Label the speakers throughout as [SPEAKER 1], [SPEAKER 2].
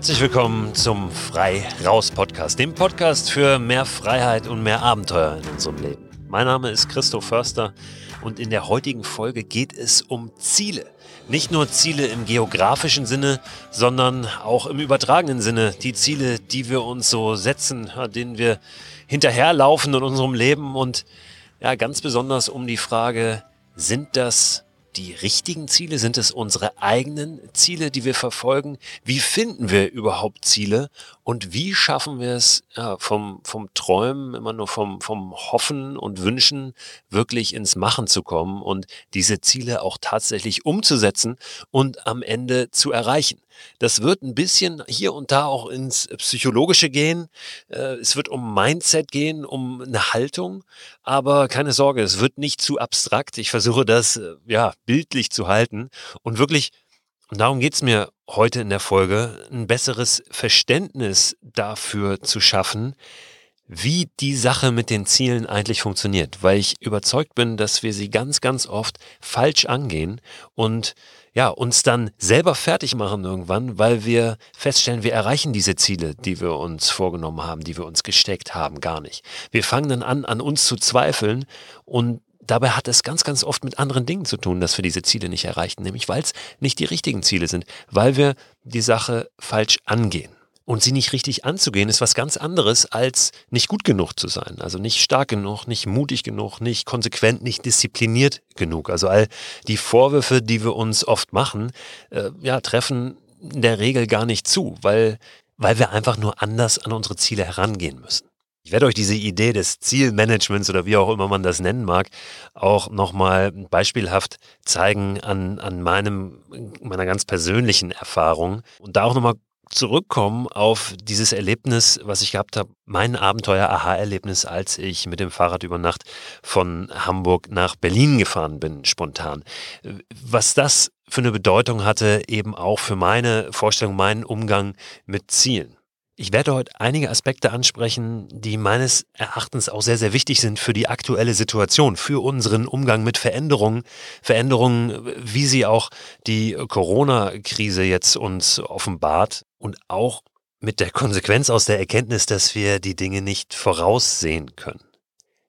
[SPEAKER 1] Herzlich willkommen zum Frei Raus Podcast, dem Podcast für mehr Freiheit und mehr Abenteuer in unserem Leben. Mein Name ist Christoph Förster und in der heutigen Folge geht es um Ziele. Nicht nur Ziele im geografischen Sinne, sondern auch im übertragenen Sinne. Die Ziele, die wir uns so setzen, denen wir hinterherlaufen in unserem Leben und ja, ganz besonders um die Frage, sind das die richtigen Ziele? Sind es unsere eigenen Ziele, die wir verfolgen? Wie finden wir überhaupt Ziele? Und wie schaffen wir es, ja, vom, vom Träumen, immer nur vom, vom Hoffen und Wünschen, wirklich ins Machen zu kommen und diese Ziele auch tatsächlich umzusetzen und am Ende zu erreichen? Das wird ein bisschen hier und da auch ins Psychologische gehen. Äh, es wird um Mindset gehen, um eine Haltung. Aber keine Sorge, es wird nicht zu abstrakt. Ich versuche das äh, ja bildlich zu halten und wirklich und darum geht es mir heute in der Folge, ein besseres Verständnis dafür zu schaffen, wie die Sache mit den Zielen eigentlich funktioniert, weil ich überzeugt bin, dass wir sie ganz, ganz oft falsch angehen und ja, uns dann selber fertig machen irgendwann, weil wir feststellen, wir erreichen diese Ziele, die wir uns vorgenommen haben, die wir uns gesteckt haben, gar nicht. Wir fangen dann an, an uns zu zweifeln und dabei hat es ganz, ganz oft mit anderen Dingen zu tun, dass wir diese Ziele nicht erreichen, nämlich weil es nicht die richtigen Ziele sind, weil wir die Sache falsch angehen. Und sie nicht richtig anzugehen, ist was ganz anderes, als nicht gut genug zu sein. Also nicht stark genug, nicht mutig genug, nicht konsequent, nicht diszipliniert genug. Also all die Vorwürfe, die wir uns oft machen, äh, ja, treffen in der Regel gar nicht zu, weil, weil wir einfach nur anders an unsere Ziele herangehen müssen. Ich werde euch diese Idee des Zielmanagements oder wie auch immer man das nennen mag, auch nochmal beispielhaft zeigen an, an meinem, meiner ganz persönlichen Erfahrung und da auch nochmal zurückkommen auf dieses Erlebnis, was ich gehabt habe, mein Abenteuer-Aha-Erlebnis, als ich mit dem Fahrrad über Nacht von Hamburg nach Berlin gefahren bin, spontan. Was das für eine Bedeutung hatte, eben auch für meine Vorstellung, meinen Umgang mit Zielen. Ich werde heute einige Aspekte ansprechen, die meines Erachtens auch sehr, sehr wichtig sind für die aktuelle Situation, für unseren Umgang mit Veränderungen. Veränderungen, wie sie auch die Corona-Krise jetzt uns offenbart und auch mit der Konsequenz aus der Erkenntnis, dass wir die Dinge nicht voraussehen können.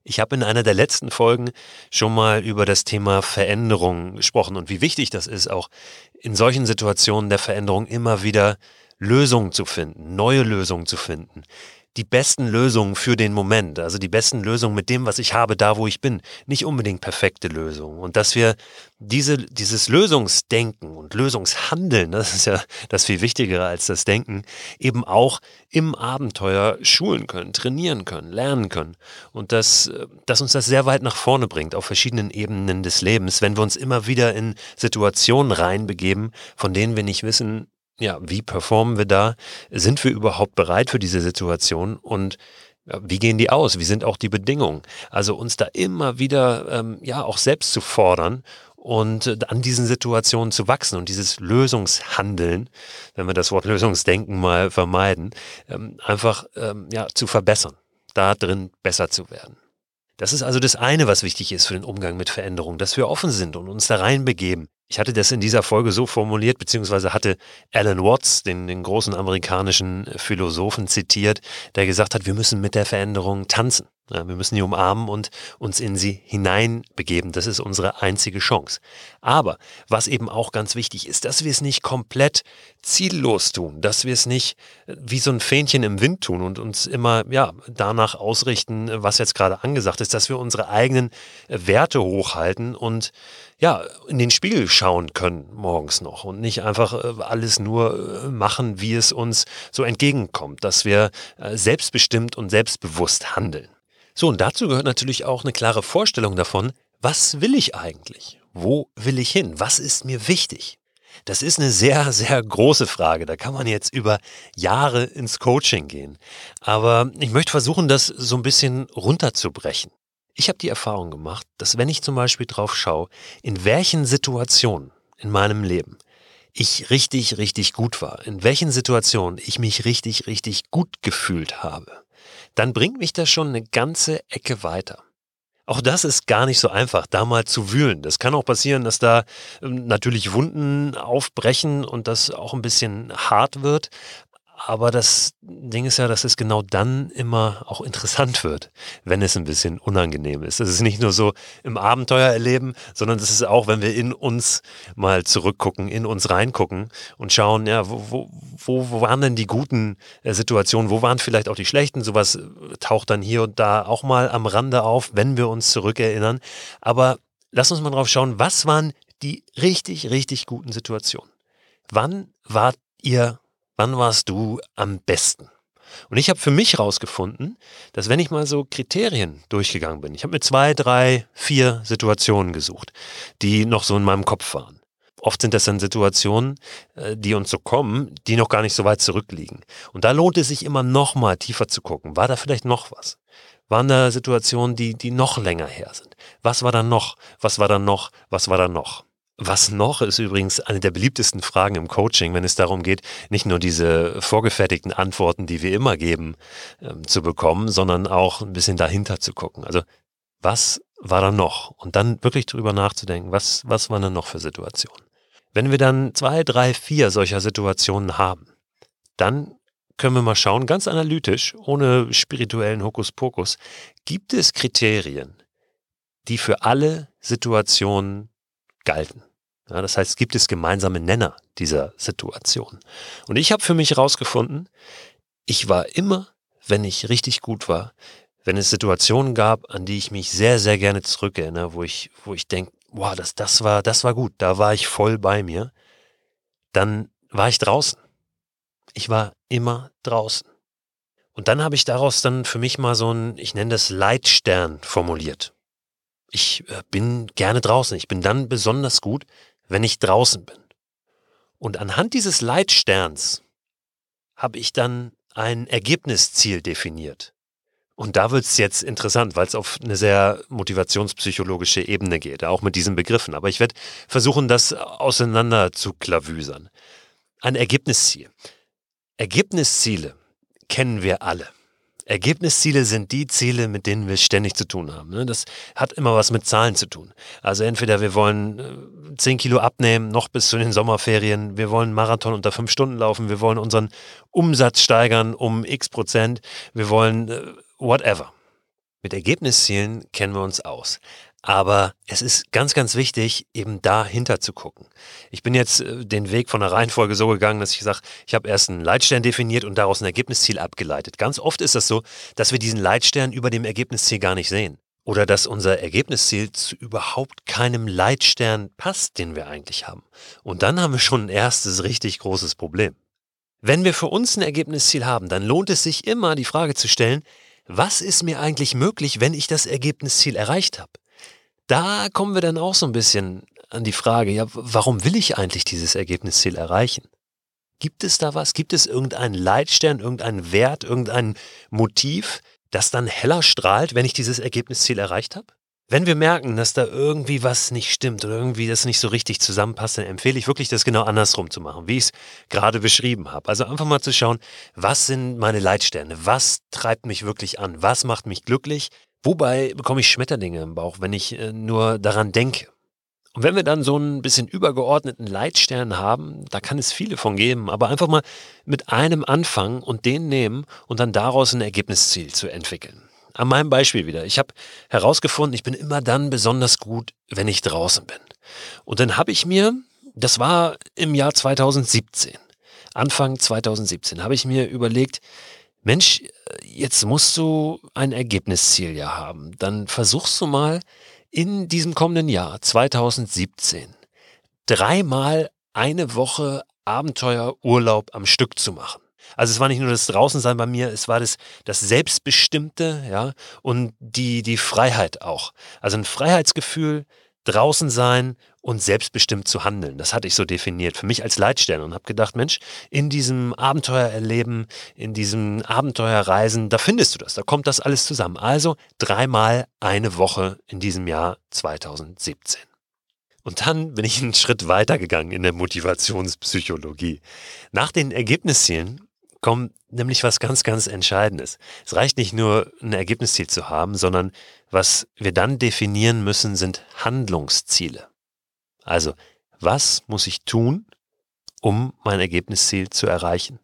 [SPEAKER 1] Ich habe in einer der letzten Folgen schon mal über das Thema Veränderung gesprochen und wie wichtig das ist, auch in solchen Situationen der Veränderung immer wieder Lösungen zu finden, neue Lösungen zu finden. Die besten Lösungen für den Moment, also die besten Lösungen mit dem, was ich habe, da wo ich bin. Nicht unbedingt perfekte Lösungen. Und dass wir diese, dieses Lösungsdenken und Lösungshandeln, das ist ja das viel Wichtigere als das Denken, eben auch im Abenteuer schulen können, trainieren können, lernen können. Und dass, dass uns das sehr weit nach vorne bringt auf verschiedenen Ebenen des Lebens, wenn wir uns immer wieder in Situationen reinbegeben, von denen wir nicht wissen, ja, wie performen wir da? Sind wir überhaupt bereit für diese Situation? Und wie gehen die aus? Wie sind auch die Bedingungen? Also uns da immer wieder, ähm, ja, auch selbst zu fordern und äh, an diesen Situationen zu wachsen und dieses Lösungshandeln, wenn wir das Wort Lösungsdenken mal vermeiden, ähm, einfach, ähm, ja, zu verbessern, da drin besser zu werden. Das ist also das eine, was wichtig ist für den Umgang mit Veränderungen, dass wir offen sind und uns da reinbegeben ich hatte das in dieser Folge so formuliert, beziehungsweise hatte Alan Watts, den, den großen amerikanischen Philosophen, zitiert, der gesagt hat, wir müssen mit der Veränderung tanzen. Ja, wir müssen die umarmen und uns in sie hineinbegeben. Das ist unsere einzige Chance. Aber was eben auch ganz wichtig ist, dass wir es nicht komplett ziellos tun, dass wir es nicht äh, wie so ein Fähnchen im Wind tun und uns immer ja, danach ausrichten, was jetzt gerade angesagt ist, dass wir unsere eigenen Werte hochhalten und ja, in den Spiegel schauen können morgens noch und nicht einfach äh, alles nur machen, wie es uns so entgegenkommt, dass wir selbstbestimmt und selbstbewusst handeln. So, und dazu gehört natürlich auch eine klare Vorstellung davon, was will ich eigentlich? Wo will ich hin? Was ist mir wichtig? Das ist eine sehr, sehr große Frage. Da kann man jetzt über Jahre ins Coaching gehen. Aber ich möchte versuchen, das so ein bisschen runterzubrechen. Ich habe die Erfahrung gemacht, dass wenn ich zum Beispiel drauf schaue, in welchen Situationen in meinem Leben ich richtig, richtig gut war, in welchen Situationen ich mich richtig, richtig gut gefühlt habe, dann bringt mich das schon eine ganze Ecke weiter. Auch das ist gar nicht so einfach, da mal zu wühlen. Das kann auch passieren, dass da ähm, natürlich Wunden aufbrechen und das auch ein bisschen hart wird. Aber das Ding ist ja, dass es genau dann immer auch interessant wird, wenn es ein bisschen unangenehm ist. Es ist nicht nur so im Abenteuer erleben, sondern es ist auch, wenn wir in uns mal zurückgucken, in uns reingucken und schauen, ja, wo, wo, wo waren denn die guten äh, Situationen, wo waren vielleicht auch die schlechten? Sowas äh, taucht dann hier und da auch mal am Rande auf, wenn wir uns zurückerinnern. Aber lass uns mal drauf schauen, was waren die richtig, richtig guten Situationen? Wann wart ihr wann warst du am besten? Und ich habe für mich herausgefunden, dass wenn ich mal so Kriterien durchgegangen bin, ich habe mir zwei, drei, vier Situationen gesucht, die noch so in meinem Kopf waren. Oft sind das dann Situationen, äh, die uns so kommen, die noch gar nicht so weit zurückliegen. Und da lohnt es sich immer noch mal tiefer zu gucken. War da vielleicht noch was? Waren da Situationen, die, die noch länger her sind? Was war da noch? Was war da noch? Was war da noch? Was noch ist übrigens eine der beliebtesten Fragen im Coaching, wenn es darum geht, nicht nur diese vorgefertigten Antworten, die wir immer geben, ähm, zu bekommen, sondern auch ein bisschen dahinter zu gucken. Also was war da noch? Und dann wirklich drüber nachzudenken, was, was waren denn noch für Situationen? Wenn wir dann zwei, drei, vier solcher Situationen haben, dann können wir mal schauen, ganz analytisch, ohne spirituellen Hokuspokus, gibt es Kriterien, die für alle Situationen galten. Ja, das heißt, gibt es gemeinsame Nenner dieser Situation. Und ich habe für mich herausgefunden, ich war immer, wenn ich richtig gut war, wenn es Situationen gab, an die ich mich sehr, sehr gerne zurückerinnere, wo ich, wo ich denke, wow, das, das war, das war gut, da war ich voll bei mir, dann war ich draußen. Ich war immer draußen. Und dann habe ich daraus dann für mich mal so ein, ich nenne das Leitstern formuliert ich äh, bin gerne draußen. Ich bin dann besonders gut, wenn ich draußen bin. Und anhand dieses Leitsterns habe ich dann ein Ergebnisziel definiert. Und da wird es jetzt interessant, weil es auf eine sehr motivationspsychologische Ebene geht, auch mit diesen Begriffen. Aber ich werde versuchen, das auseinander zu klavüsern. Ein Ergebnisziel. Ergebnisziele kennen wir alle. Ergebnisziele sind die Ziele, mit denen wir ständig zu tun haben. Ne? Das hat immer was mit Zahlen zu tun. Also entweder wir wollen 10 äh, Kilo abnehmen, noch bis zu den Sommerferien, wir wollen Marathon unter 5 Stunden laufen, wir wollen unseren Umsatz steigern um x Prozent, wir wollen äh, whatever. Mit Ergebniszielen kennen wir uns aus. Aber es ist ganz, ganz wichtig, eben dahinter zu gucken. Ich bin jetzt äh, den Weg von der Reihenfolge so gegangen, dass ich sage, ich habe erst einen Leitstern definiert und daraus ein Ergebnisziel abgeleitet. Ganz oft ist das so, dass wir diesen Leitstern über dem Ergebnisziel gar nicht sehen. Oder dass unser Ergebnisziel zu überhaupt keinem Leitstern passt, den wir eigentlich haben. Und dann haben wir schon ein erstes richtig großes Problem. Wenn wir für uns ein Ergebnisziel haben, dann lohnt es sich immer, die Frage zu stellen, was ist mir eigentlich möglich, wenn ich das Ergebnisziel erreicht habe? Da kommen wir dann auch so ein bisschen an die Frage, ja, warum will ich eigentlich dieses Ergebnisziel erreichen? Gibt es da was? Gibt es irgendeinen Leitstern, irgendeinen Wert, irgendein Motiv, das dann heller strahlt, wenn ich dieses Ergebnisziel erreicht habe? Wenn wir merken, dass da irgendwie was nicht stimmt oder irgendwie das nicht so richtig zusammenpasst, dann empfehle ich wirklich, das genau andersrum zu machen, wie ich es gerade beschrieben habe. Also einfach mal zu schauen, was sind meine Leitsterne? Was treibt mich wirklich an? Was macht mich glücklich? Wobei bekomme ich Schmetterlinge im Bauch, wenn ich äh, nur daran denke. Und wenn wir dann so ein bisschen übergeordneten Leitstern haben, da kann es viele von geben, aber einfach mal mit einem anfangen und den nehmen und dann daraus ein Ergebnisziel zu entwickeln. An meinem Beispiel wieder. Ich habe herausgefunden, ich bin immer dann besonders gut, wenn ich draußen bin. Und dann habe ich mir, das war im Jahr 2017, Anfang 2017, habe ich mir überlegt, Mensch, jetzt musst du ein Ergebnisziel ja haben. Dann versuchst du mal in diesem kommenden Jahr 2017 dreimal eine Woche Abenteuerurlaub am Stück zu machen. Also es war nicht nur das Draußensein bei mir, es war das, das Selbstbestimmte, ja, und die, die Freiheit auch. Also ein Freiheitsgefühl, draußen sein und selbstbestimmt zu handeln. Das hatte ich so definiert für mich als Leitstern und habe gedacht, Mensch, in diesem Abenteuererleben, in diesem Abenteuerreisen, da findest du das, da kommt das alles zusammen. Also dreimal eine Woche in diesem Jahr 2017. Und dann bin ich einen Schritt weiter gegangen in der Motivationspsychologie. Nach den Ergebniszielen kommt nämlich was ganz, ganz Entscheidendes. Es reicht nicht nur ein Ergebnisziel zu haben, sondern was wir dann definieren müssen, sind Handlungsziele. Also, was muss ich tun, um mein Ergebnisziel zu erreichen?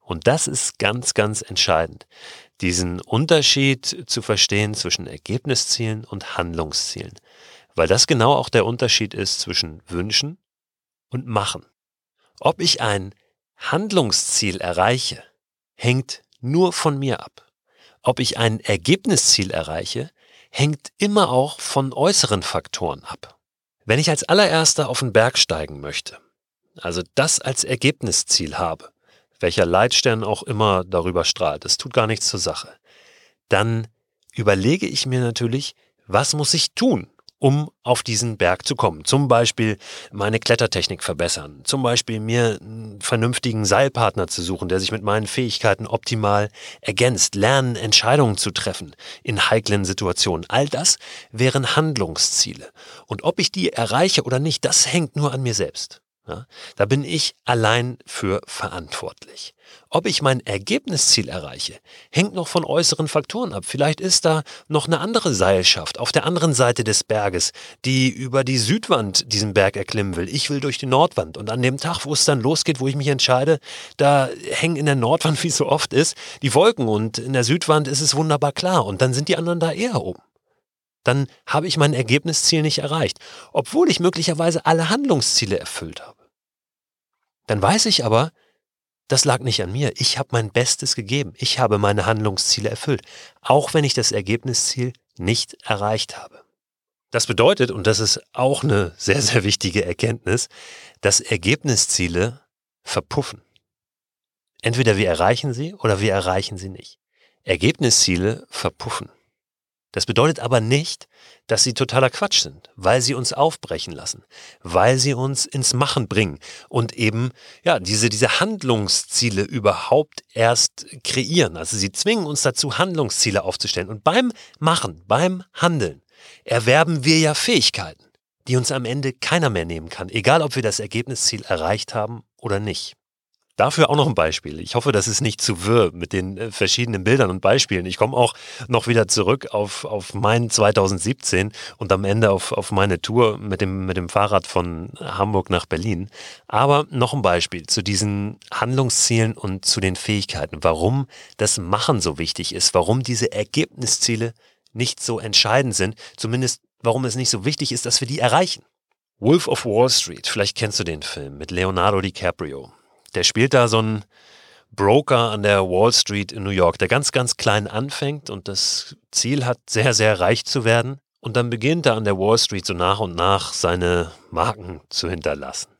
[SPEAKER 1] Und das ist ganz, ganz entscheidend, diesen Unterschied zu verstehen zwischen Ergebniszielen und Handlungszielen. Weil das genau auch der Unterschied ist zwischen Wünschen und Machen. Ob ich ein Handlungsziel erreiche, hängt nur von mir ab. Ob ich ein Ergebnisziel erreiche, hängt immer auch von äußeren Faktoren ab. Wenn ich als allererster auf den Berg steigen möchte, also das als Ergebnisziel habe, welcher Leitstern auch immer darüber strahlt, es tut gar nichts zur Sache, dann überlege ich mir natürlich, was muss ich tun, um auf diesen Berg zu kommen. Zum Beispiel meine Klettertechnik verbessern, zum Beispiel mir einen vernünftigen Seilpartner zu suchen, der sich mit meinen Fähigkeiten optimal ergänzt, lernen, Entscheidungen zu treffen in heiklen Situationen. All das wären Handlungsziele. Und ob ich die erreiche oder nicht, das hängt nur an mir selbst. Ja, da bin ich allein für verantwortlich. Ob ich mein Ergebnisziel erreiche, hängt noch von äußeren Faktoren ab. Vielleicht ist da noch eine andere Seilschaft auf der anderen Seite des Berges, die über die Südwand diesen Berg erklimmen will. Ich will durch die Nordwand. Und an dem Tag, wo es dann losgeht, wo ich mich entscheide, da hängen in der Nordwand, wie es so oft ist, die Wolken und in der Südwand ist es wunderbar klar. Und dann sind die anderen da eher oben dann habe ich mein Ergebnisziel nicht erreicht, obwohl ich möglicherweise alle Handlungsziele erfüllt habe. Dann weiß ich aber, das lag nicht an mir. Ich habe mein Bestes gegeben. Ich habe meine Handlungsziele erfüllt, auch wenn ich das Ergebnisziel nicht erreicht habe. Das bedeutet, und das ist auch eine sehr, sehr wichtige Erkenntnis, dass Ergebnisziele verpuffen. Entweder wir erreichen sie oder wir erreichen sie nicht. Ergebnisziele verpuffen. Das bedeutet aber nicht, dass sie totaler Quatsch sind, weil sie uns aufbrechen lassen, weil sie uns ins Machen bringen und eben ja diese diese Handlungsziele überhaupt erst kreieren. Also sie zwingen uns dazu Handlungsziele aufzustellen und beim Machen, beim Handeln erwerben wir ja Fähigkeiten, die uns am Ende keiner mehr nehmen kann, egal ob wir das Ergebnisziel erreicht haben oder nicht. Dafür auch noch ein Beispiel. Ich hoffe, das ist nicht zu wirr mit den äh, verschiedenen Bildern und Beispielen. Ich komme auch noch wieder zurück auf, auf mein 2017 und am Ende auf, auf meine Tour mit dem, mit dem Fahrrad von Hamburg nach Berlin. Aber noch ein Beispiel zu diesen Handlungszielen und zu den Fähigkeiten. Warum das Machen so wichtig ist, warum diese Ergebnisziele nicht so entscheidend sind, zumindest warum es nicht so wichtig ist, dass wir die erreichen. Wolf of Wall Street, vielleicht kennst du den Film mit Leonardo DiCaprio. Der spielt da so einen Broker an der Wall Street in New York, der ganz, ganz klein anfängt und das Ziel hat, sehr, sehr reich zu werden. Und dann beginnt er an der Wall Street so nach und nach seine Marken zu hinterlassen.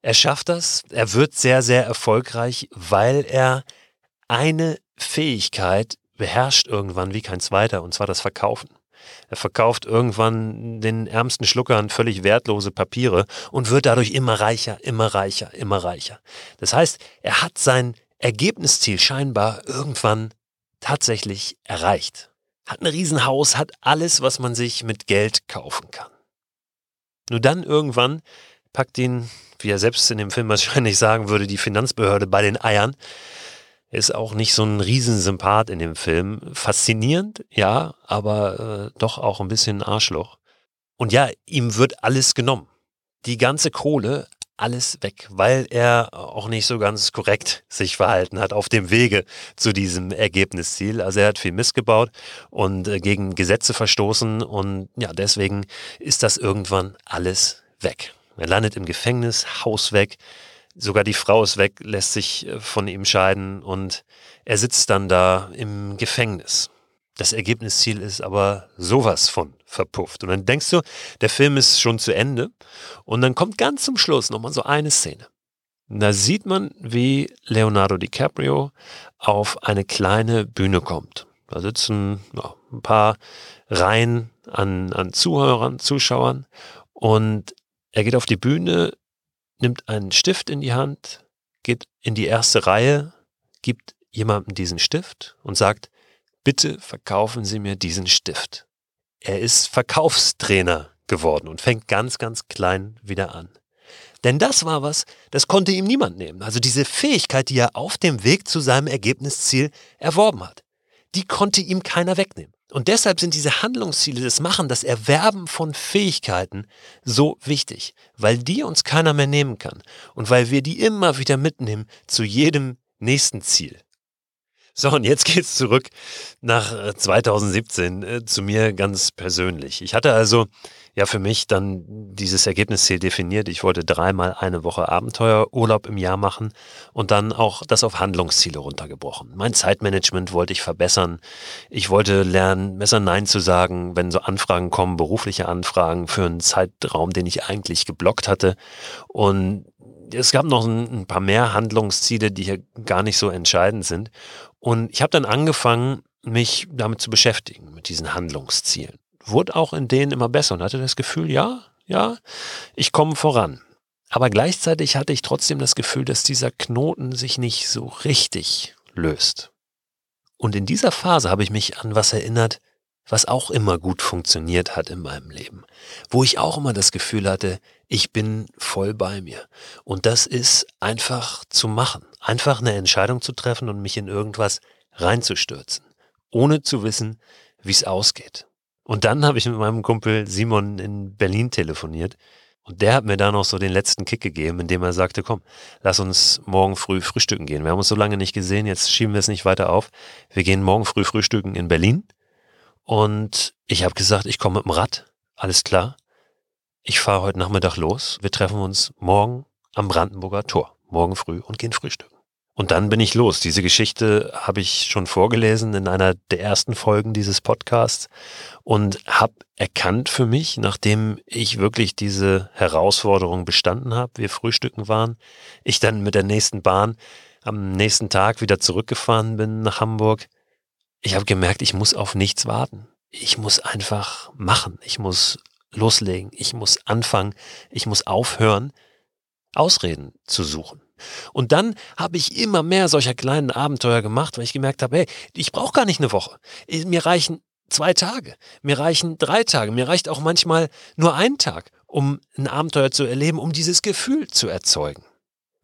[SPEAKER 1] Er schafft das, er wird sehr, sehr erfolgreich, weil er eine Fähigkeit beherrscht irgendwann wie kein zweiter, und zwar das Verkaufen. Er verkauft irgendwann den ärmsten Schluckern völlig wertlose Papiere und wird dadurch immer reicher, immer reicher, immer reicher. Das heißt, er hat sein Ergebnisziel scheinbar irgendwann tatsächlich erreicht. Hat ein Riesenhaus, hat alles, was man sich mit Geld kaufen kann. Nur dann irgendwann packt ihn, wie er selbst in dem Film wahrscheinlich sagen würde, die Finanzbehörde bei den Eiern ist auch nicht so ein Riesensympath in dem Film. Faszinierend, ja, aber äh, doch auch ein bisschen Arschloch. Und ja, ihm wird alles genommen. Die ganze Kohle, alles weg, weil er auch nicht so ganz korrekt sich verhalten hat auf dem Wege zu diesem Ergebnisziel. Also er hat viel missgebaut und äh, gegen Gesetze verstoßen und ja, deswegen ist das irgendwann alles weg. Er landet im Gefängnis, Haus weg, Sogar die Frau ist weg, lässt sich äh, von ihm scheiden und er sitzt dann da im Gefängnis. Das Ergebnisziel ist aber sowas von verpufft. Und dann denkst du, der Film ist schon zu Ende. Und dann kommt ganz zum Schluss nochmal so eine Szene. Da sieht man, wie Leonardo DiCaprio auf eine kleine Bühne kommt. Da sitzen ja, ein paar Reihen an, an Zuhörern, Zuschauern. Und er geht auf die Bühne, nimmt einen Stift in die Hand, geht in die erste Reihe, gibt jemandem diesen Stift und sagt, bitte verkaufen Sie mir diesen Stift. Er ist Verkaufstrainer geworden und fängt ganz, ganz klein wieder an. Denn das war was, das konnte ihm niemand nehmen. Also diese Fähigkeit, die er auf dem Weg zu seinem Ergebnisziel erworben hat, die konnte ihm keiner wegnehmen. Und deshalb sind diese Handlungsziele, das Machen, das Erwerben von Fähigkeiten so wichtig, weil die uns keiner mehr nehmen kann und weil wir die immer wieder mitnehmen zu jedem nächsten Ziel. So, und jetzt geht's zurück nach 2017 äh, äh, zu mir ganz persönlich. Ich hatte also ja für mich dann dieses Ergebnisziel definiert. Ich wollte dreimal eine Woche Abenteuerurlaub im Jahr machen und dann auch das auf Handlungsziele runtergebrochen. Mein Zeitmanagement wollte ich verbessern. Ich wollte lernen, besser Nein zu sagen, wenn so Anfragen kommen, berufliche Anfragen für einen Zeitraum, den ich eigentlich geblockt hatte. Und es gab noch ein, ein paar mehr Handlungsziele, die hier gar nicht so entscheidend sind. Und ich habe dann angefangen, mich damit zu beschäftigen, mit diesen Handlungszielen. Wurde auch in denen immer besser und hatte das Gefühl, ja, ja, ich komme voran. Aber gleichzeitig hatte ich trotzdem das Gefühl, dass dieser Knoten sich nicht so richtig löst. Und in dieser Phase habe ich mich an was erinnert, was auch immer gut funktioniert hat in meinem Leben, wo ich auch immer das Gefühl hatte, ich bin voll bei mir. Und das ist einfach zu machen, einfach eine Entscheidung zu treffen und mich in irgendwas reinzustürzen, ohne zu wissen, wie es ausgeht. Und dann habe ich mit meinem Kumpel Simon in Berlin telefoniert und der hat mir da noch so den letzten Kick gegeben, indem er sagte, komm, lass uns morgen früh frühstücken gehen. Wir haben uns so lange nicht gesehen, jetzt schieben wir es nicht weiter auf. Wir gehen morgen früh frühstücken in Berlin und ich habe gesagt, ich komme mit dem Rad. Alles klar. Ich fahre heute Nachmittag los. Wir treffen uns morgen am Brandenburger Tor. Morgen früh und gehen frühstücken. Und dann bin ich los. Diese Geschichte habe ich schon vorgelesen in einer der ersten Folgen dieses Podcasts und habe erkannt für mich, nachdem ich wirklich diese Herausforderung bestanden habe, wir frühstücken waren, ich dann mit der nächsten Bahn am nächsten Tag wieder zurückgefahren bin nach Hamburg, ich habe gemerkt, ich muss auf nichts warten. Ich muss einfach machen. Ich muss loslegen. Ich muss anfangen. Ich muss aufhören, Ausreden zu suchen. Und dann habe ich immer mehr solcher kleinen Abenteuer gemacht, weil ich gemerkt habe, hey, ich brauche gar nicht eine Woche. Mir reichen zwei Tage, mir reichen drei Tage, mir reicht auch manchmal nur ein Tag, um ein Abenteuer zu erleben, um dieses Gefühl zu erzeugen.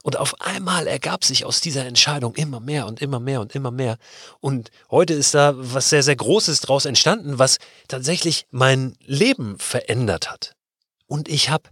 [SPEAKER 1] Und auf einmal ergab sich aus dieser Entscheidung immer mehr und immer mehr und immer mehr. Und heute ist da was sehr, sehr Großes draus entstanden, was tatsächlich mein Leben verändert hat. Und ich habe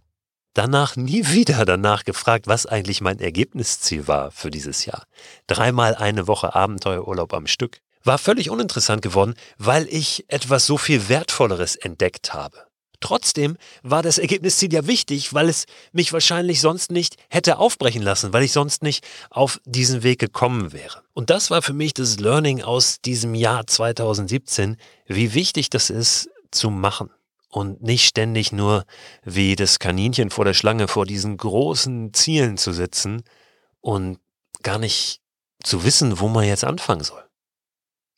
[SPEAKER 1] danach nie wieder danach gefragt, was eigentlich mein Ergebnisziel war für dieses Jahr. Dreimal eine Woche Abenteuerurlaub am Stück. War völlig uninteressant geworden, weil ich etwas so viel Wertvolleres entdeckt habe. Trotzdem war das Ergebnisziel ja wichtig, weil es mich wahrscheinlich sonst nicht hätte aufbrechen lassen, weil ich sonst nicht auf diesen Weg gekommen wäre. Und das war für mich das Learning aus diesem Jahr 2017, wie wichtig das ist zu machen und nicht ständig nur wie das Kaninchen vor der Schlange vor diesen großen Zielen zu sitzen und gar nicht zu wissen, wo man jetzt anfangen soll.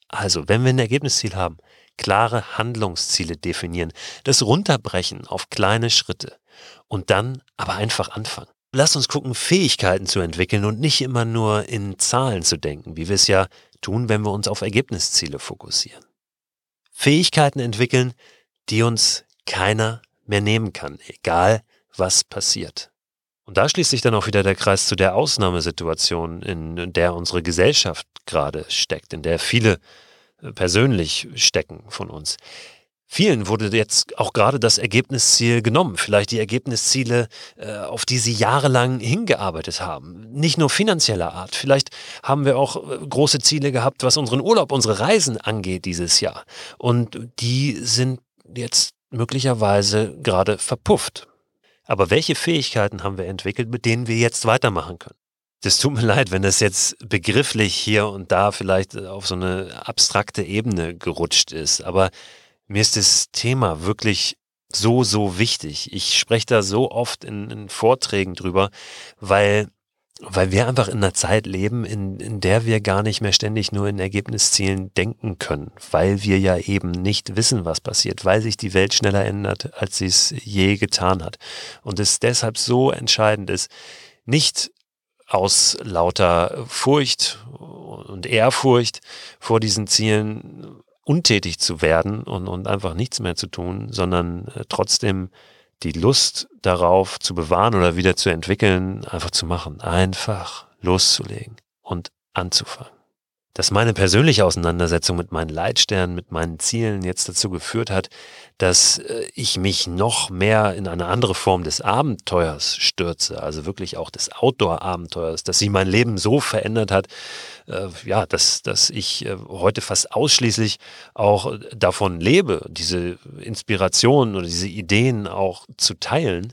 [SPEAKER 1] Also, wenn wir ein Ergebnisziel haben, klare Handlungsziele definieren, das runterbrechen auf kleine Schritte und dann aber einfach anfangen. Lass uns gucken, Fähigkeiten zu entwickeln und nicht immer nur in Zahlen zu denken, wie wir es ja tun, wenn wir uns auf Ergebnisziele fokussieren. Fähigkeiten entwickeln, die uns keiner mehr nehmen kann, egal was passiert. Und da schließt sich dann auch wieder der Kreis zu der Ausnahmesituation, in der unsere Gesellschaft gerade steckt, in der viele persönlich stecken von uns. Vielen wurde jetzt auch gerade das Ergebnisziel genommen, vielleicht die Ergebnisziele, äh, auf die sie jahrelang hingearbeitet haben. Nicht nur finanzieller Art, vielleicht haben wir auch äh, große Ziele gehabt, was unseren Urlaub, unsere Reisen angeht dieses Jahr. Und die sind jetzt möglicherweise gerade verpufft. Aber welche Fähigkeiten haben wir entwickelt, mit denen wir jetzt weitermachen können? Das tut mir leid, wenn das jetzt begrifflich hier und da vielleicht auf so eine abstrakte Ebene gerutscht ist. Aber mir ist das Thema wirklich so, so wichtig. Ich spreche da so oft in, in Vorträgen drüber, weil, weil wir einfach in einer Zeit leben, in, in der wir gar nicht mehr ständig nur in Ergebniszielen denken können, weil wir ja eben nicht wissen, was passiert, weil sich die Welt schneller ändert, als sie es je getan hat. Und es deshalb so entscheidend ist, nicht aus lauter Furcht und Ehrfurcht vor diesen Zielen untätig zu werden und, und einfach nichts mehr zu tun, sondern äh, trotzdem die Lust darauf zu bewahren oder wieder zu entwickeln, einfach zu machen, einfach loszulegen und anzufangen. Dass meine persönliche Auseinandersetzung mit meinen Leitsternen, mit meinen Zielen jetzt dazu geführt hat, dass äh, ich mich noch mehr in eine andere Form des Abenteuers stürze, also wirklich auch des Outdoor-Abenteuers, dass sie mein Leben so verändert hat, äh, ja, dass, dass ich äh, heute fast ausschließlich auch davon lebe, diese Inspiration oder diese Ideen auch zu teilen.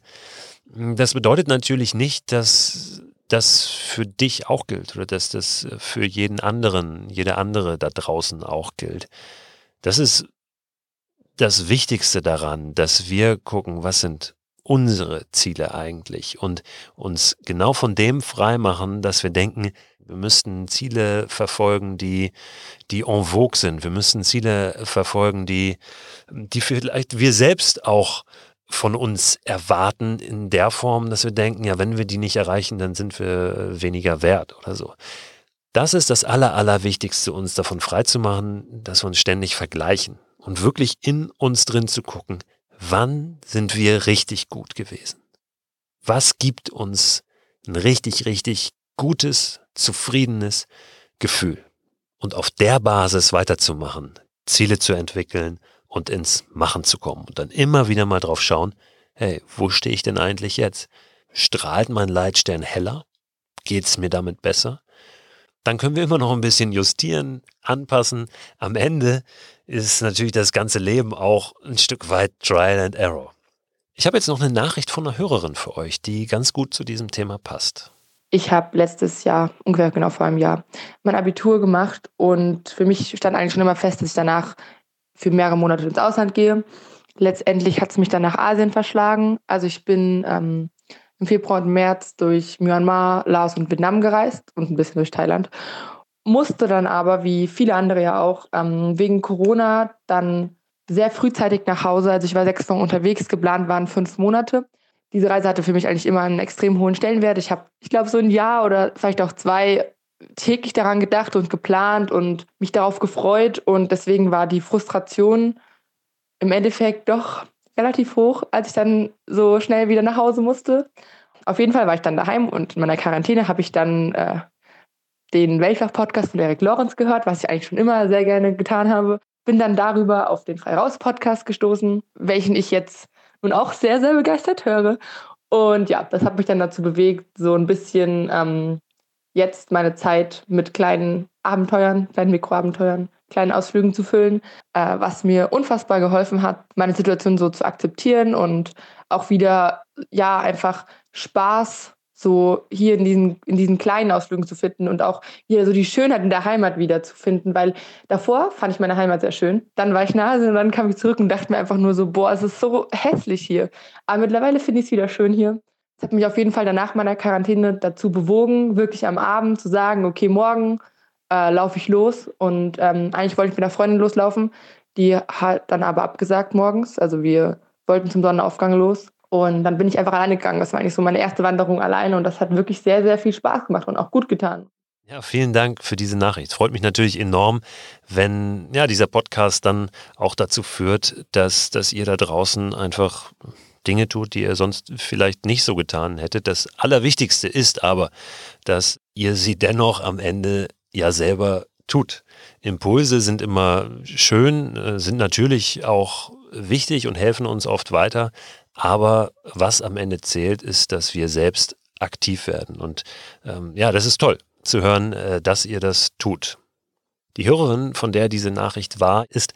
[SPEAKER 1] Das bedeutet natürlich nicht, dass das für dich auch gilt oder dass das für jeden anderen, jede andere da draußen auch gilt. Das ist das Wichtigste daran, dass wir gucken, was sind unsere Ziele eigentlich und uns genau von dem freimachen, dass wir denken, wir müssten Ziele verfolgen, die, die en vogue sind. Wir müssen Ziele verfolgen, die, die vielleicht wir selbst auch von uns erwarten in der Form, dass wir denken, ja, wenn wir die nicht erreichen, dann sind wir weniger wert oder so. Das ist das Aller, Allerwichtigste, uns davon freizumachen, dass wir uns ständig vergleichen und wirklich in uns drin zu gucken, wann sind wir richtig gut gewesen? Was gibt uns ein richtig, richtig gutes, zufriedenes Gefühl? Und auf der Basis weiterzumachen, Ziele zu entwickeln und ins Machen zu kommen und dann immer wieder mal drauf schauen, hey, wo stehe ich denn eigentlich jetzt? Strahlt mein Leitstern heller? Geht es mir damit besser? Dann können wir immer noch ein bisschen justieren, anpassen. Am Ende ist natürlich das ganze Leben auch ein Stück weit Trial and Error. Ich habe jetzt noch eine Nachricht von einer Hörerin für euch, die ganz gut zu diesem Thema passt.
[SPEAKER 2] Ich habe letztes Jahr, ungefähr genau vor einem Jahr, mein Abitur gemacht und für mich stand eigentlich schon immer fest, dass ich danach für mehrere Monate ins Ausland gehe. Letztendlich hat es mich dann nach Asien verschlagen. Also ich bin ähm, im Februar und März durch Myanmar, Laos und Vietnam gereist und ein bisschen durch Thailand. Musste dann aber, wie viele andere ja auch, ähm, wegen Corona dann sehr frühzeitig nach Hause. Also ich war sechs Wochen unterwegs, geplant waren fünf Monate. Diese Reise hatte für mich eigentlich immer einen extrem hohen Stellenwert. Ich habe, ich glaube, so ein Jahr oder vielleicht auch zwei täglich daran gedacht und geplant und mich darauf gefreut. Und deswegen war die Frustration im Endeffekt doch relativ hoch, als ich dann so schnell wieder nach Hause musste. Auf jeden Fall war ich dann daheim und in meiner Quarantäne habe ich dann äh, den Weltfach-Podcast von Eric Lorenz gehört, was ich eigentlich schon immer sehr gerne getan habe. Bin dann darüber auf den Freiraus-Podcast gestoßen, welchen ich jetzt nun auch sehr, sehr begeistert höre. Und ja, das hat mich dann dazu bewegt, so ein bisschen ähm, jetzt meine Zeit mit kleinen Abenteuern, kleinen Mikroabenteuern, kleinen Ausflügen zu füllen, äh, was mir unfassbar geholfen hat, meine Situation so zu akzeptieren und auch wieder, ja, einfach Spaß so hier in diesen, in diesen kleinen Ausflügen zu finden und auch hier so die Schönheit in der Heimat wieder zu finden, weil davor fand ich meine Heimat sehr schön. Dann war ich nahe und dann kam ich zurück und dachte mir einfach nur so, boah, es ist so hässlich hier. Aber mittlerweile finde ich es wieder schön hier. Es hat mich auf jeden Fall danach meiner Quarantäne dazu bewogen, wirklich am Abend zu sagen, okay, morgen äh, laufe ich los. Und ähm, eigentlich wollte ich mit einer Freundin loslaufen. Die hat dann aber abgesagt morgens. Also wir wollten zum Sonnenaufgang los. Und dann bin ich einfach alleine gegangen. Das war eigentlich so meine erste Wanderung alleine. Und das hat wirklich sehr, sehr viel Spaß gemacht und auch gut getan.
[SPEAKER 1] Ja, vielen Dank für diese Nachricht. Freut mich natürlich enorm, wenn ja, dieser Podcast dann auch dazu führt, dass, dass ihr da draußen einfach Dinge tut, die ihr sonst vielleicht nicht so getan hättet. Das Allerwichtigste ist aber, dass ihr sie dennoch am Ende ja selber tut. Impulse sind immer schön, äh, sind natürlich auch wichtig und helfen uns oft weiter. Aber was am Ende zählt, ist, dass wir selbst aktiv werden. Und ähm, ja, das ist toll zu hören, äh, dass ihr das tut. Die Hörerin, von der diese Nachricht war, ist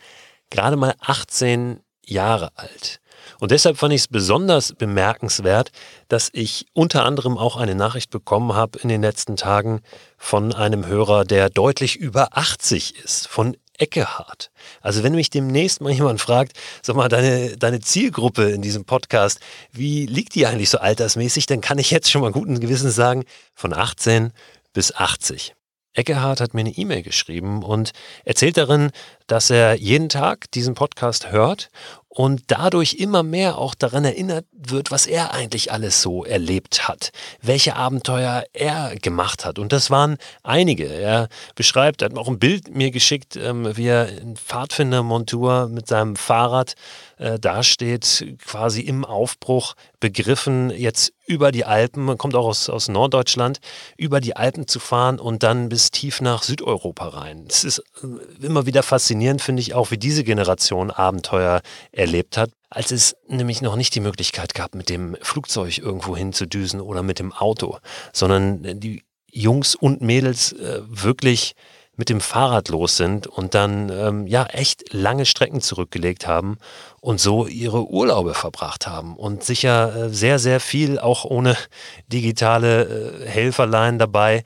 [SPEAKER 1] gerade mal 18 Jahre alt. Und deshalb fand ich es besonders bemerkenswert, dass ich unter anderem auch eine Nachricht bekommen habe in den letzten Tagen von einem Hörer, der deutlich über 80 ist, von Eckehard. Also wenn mich demnächst mal jemand fragt, sag mal, deine, deine Zielgruppe in diesem Podcast, wie liegt die eigentlich so altersmäßig, dann kann ich jetzt schon mal guten Gewissens sagen, von 18 bis 80. Eckehard hat mir eine E-Mail geschrieben und erzählt darin, dass er jeden Tag diesen Podcast hört und dadurch immer mehr auch daran erinnert wird, was er eigentlich alles so erlebt hat, welche Abenteuer er gemacht hat. Und das waren einige. Er beschreibt, er hat auch ein Bild mir geschickt, ähm, wie er in Pfadfindermontur mit seinem Fahrrad äh, dasteht, quasi im Aufbruch begriffen, jetzt über die Alpen, man kommt auch aus, aus Norddeutschland, über die Alpen zu fahren und dann bis tief nach Südeuropa rein. Es ist äh, immer wieder faszinierend, finde ich, auch wie diese Generation Abenteuer erlebt hat, als es nämlich noch nicht die Möglichkeit gab, mit dem Flugzeug irgendwo hinzudüsen oder mit dem Auto, sondern die Jungs und Mädels äh, wirklich mit dem Fahrrad los sind und dann ähm, ja echt lange Strecken zurückgelegt haben und so ihre Urlaube verbracht haben und sicher äh, sehr, sehr viel auch ohne digitale äh, Helferlein dabei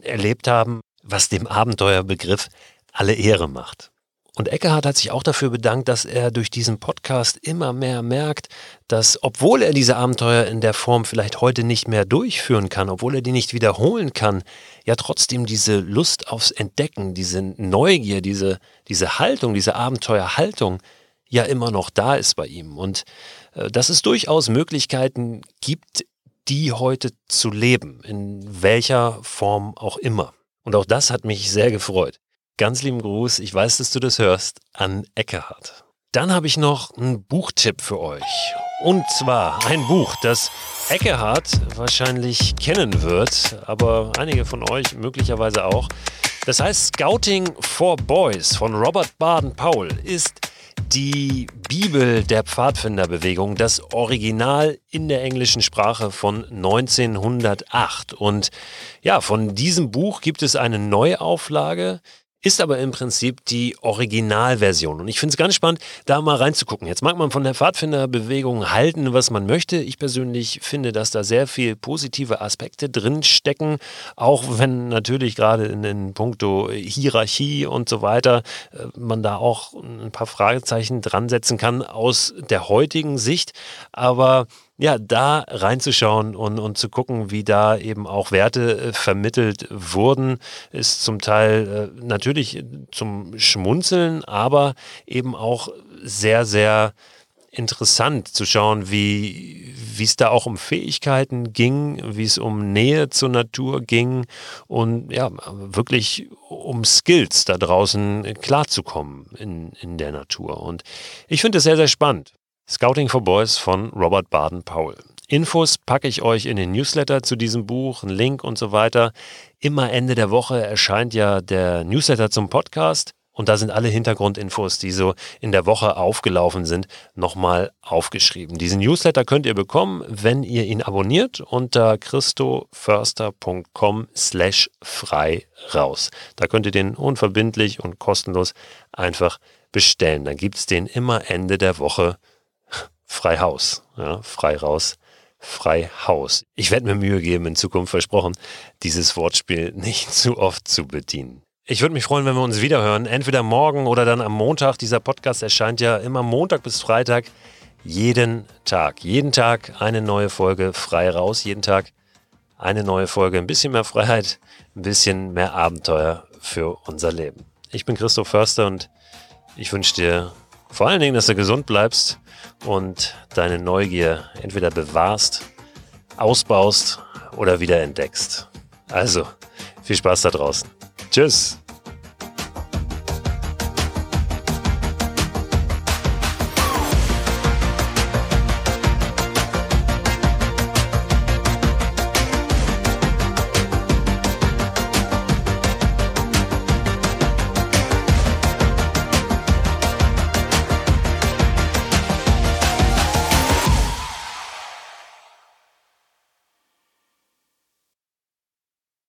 [SPEAKER 1] erlebt haben, was dem Abenteuerbegriff alle Ehre macht. Und Eckehard hat sich auch dafür bedankt, dass er durch diesen Podcast immer mehr merkt, dass obwohl er diese Abenteuer in der Form vielleicht heute nicht mehr durchführen kann, obwohl er die nicht wiederholen kann, ja trotzdem diese Lust aufs Entdecken, diese Neugier, diese, diese Haltung, diese Abenteuerhaltung ja immer noch da ist bei ihm. Und äh, dass es durchaus Möglichkeiten gibt, die heute zu leben, in welcher Form auch immer. Und auch das hat mich sehr gefreut. Ganz lieben Gruß, ich weiß, dass du das hörst, an Eckehard. Dann habe ich noch einen Buchtipp für euch. Und zwar ein Buch, das Eckehard wahrscheinlich kennen wird, aber einige von euch möglicherweise auch. Das heißt Scouting for Boys von Robert Baden-Powell ist die Bibel der Pfadfinderbewegung, das Original in der englischen Sprache von 1908. Und ja, von diesem Buch gibt es eine Neuauflage, ist aber im Prinzip die Originalversion. Und ich finde es ganz spannend, da mal reinzugucken. Jetzt mag man von der Pfadfinderbewegung halten, was man möchte. Ich persönlich finde, dass da sehr viel positive Aspekte drin stecken, auch wenn natürlich gerade in, in puncto Hierarchie und so weiter äh, man da auch ein paar Fragezeichen dran setzen kann aus der heutigen Sicht. Aber ja, da reinzuschauen und, und zu gucken, wie da eben auch Werte äh, vermittelt wurden, ist zum Teil äh, natürlich zum Schmunzeln, aber eben auch sehr, sehr interessant zu schauen, wie es da auch um Fähigkeiten ging, wie es um Nähe zur Natur ging und ja, wirklich um Skills da draußen klarzukommen in, in der Natur. Und ich finde es sehr, sehr spannend. Scouting for Boys von Robert Baden-Powell. Infos packe ich euch in den Newsletter zu diesem Buch, einen Link und so weiter. Immer Ende der Woche erscheint ja der Newsletter zum Podcast und da sind alle Hintergrundinfos, die so in der Woche aufgelaufen sind, nochmal aufgeschrieben. Diesen Newsletter könnt ihr bekommen, wenn ihr ihn abonniert unter christoförster.com slash frei raus. Da könnt ihr den unverbindlich und kostenlos einfach bestellen. Dann gibt es den immer Ende der Woche frei Haus. Ja, frei raus, frei Haus. Ich werde mir Mühe geben, in Zukunft versprochen, dieses Wortspiel nicht zu oft zu bedienen. Ich würde mich freuen, wenn wir uns wiederhören. Entweder morgen oder dann am Montag. Dieser Podcast erscheint ja immer Montag bis Freitag. Jeden Tag. Jeden Tag eine neue Folge frei raus. Jeden Tag eine neue Folge. Ein bisschen mehr Freiheit, ein bisschen mehr Abenteuer für unser Leben. Ich bin Christoph Förster und ich wünsche dir vor allen Dingen, dass du gesund bleibst und deine Neugier entweder bewahrst, ausbaust oder wieder entdeckst. Also, viel Spaß da draußen. Tschüss.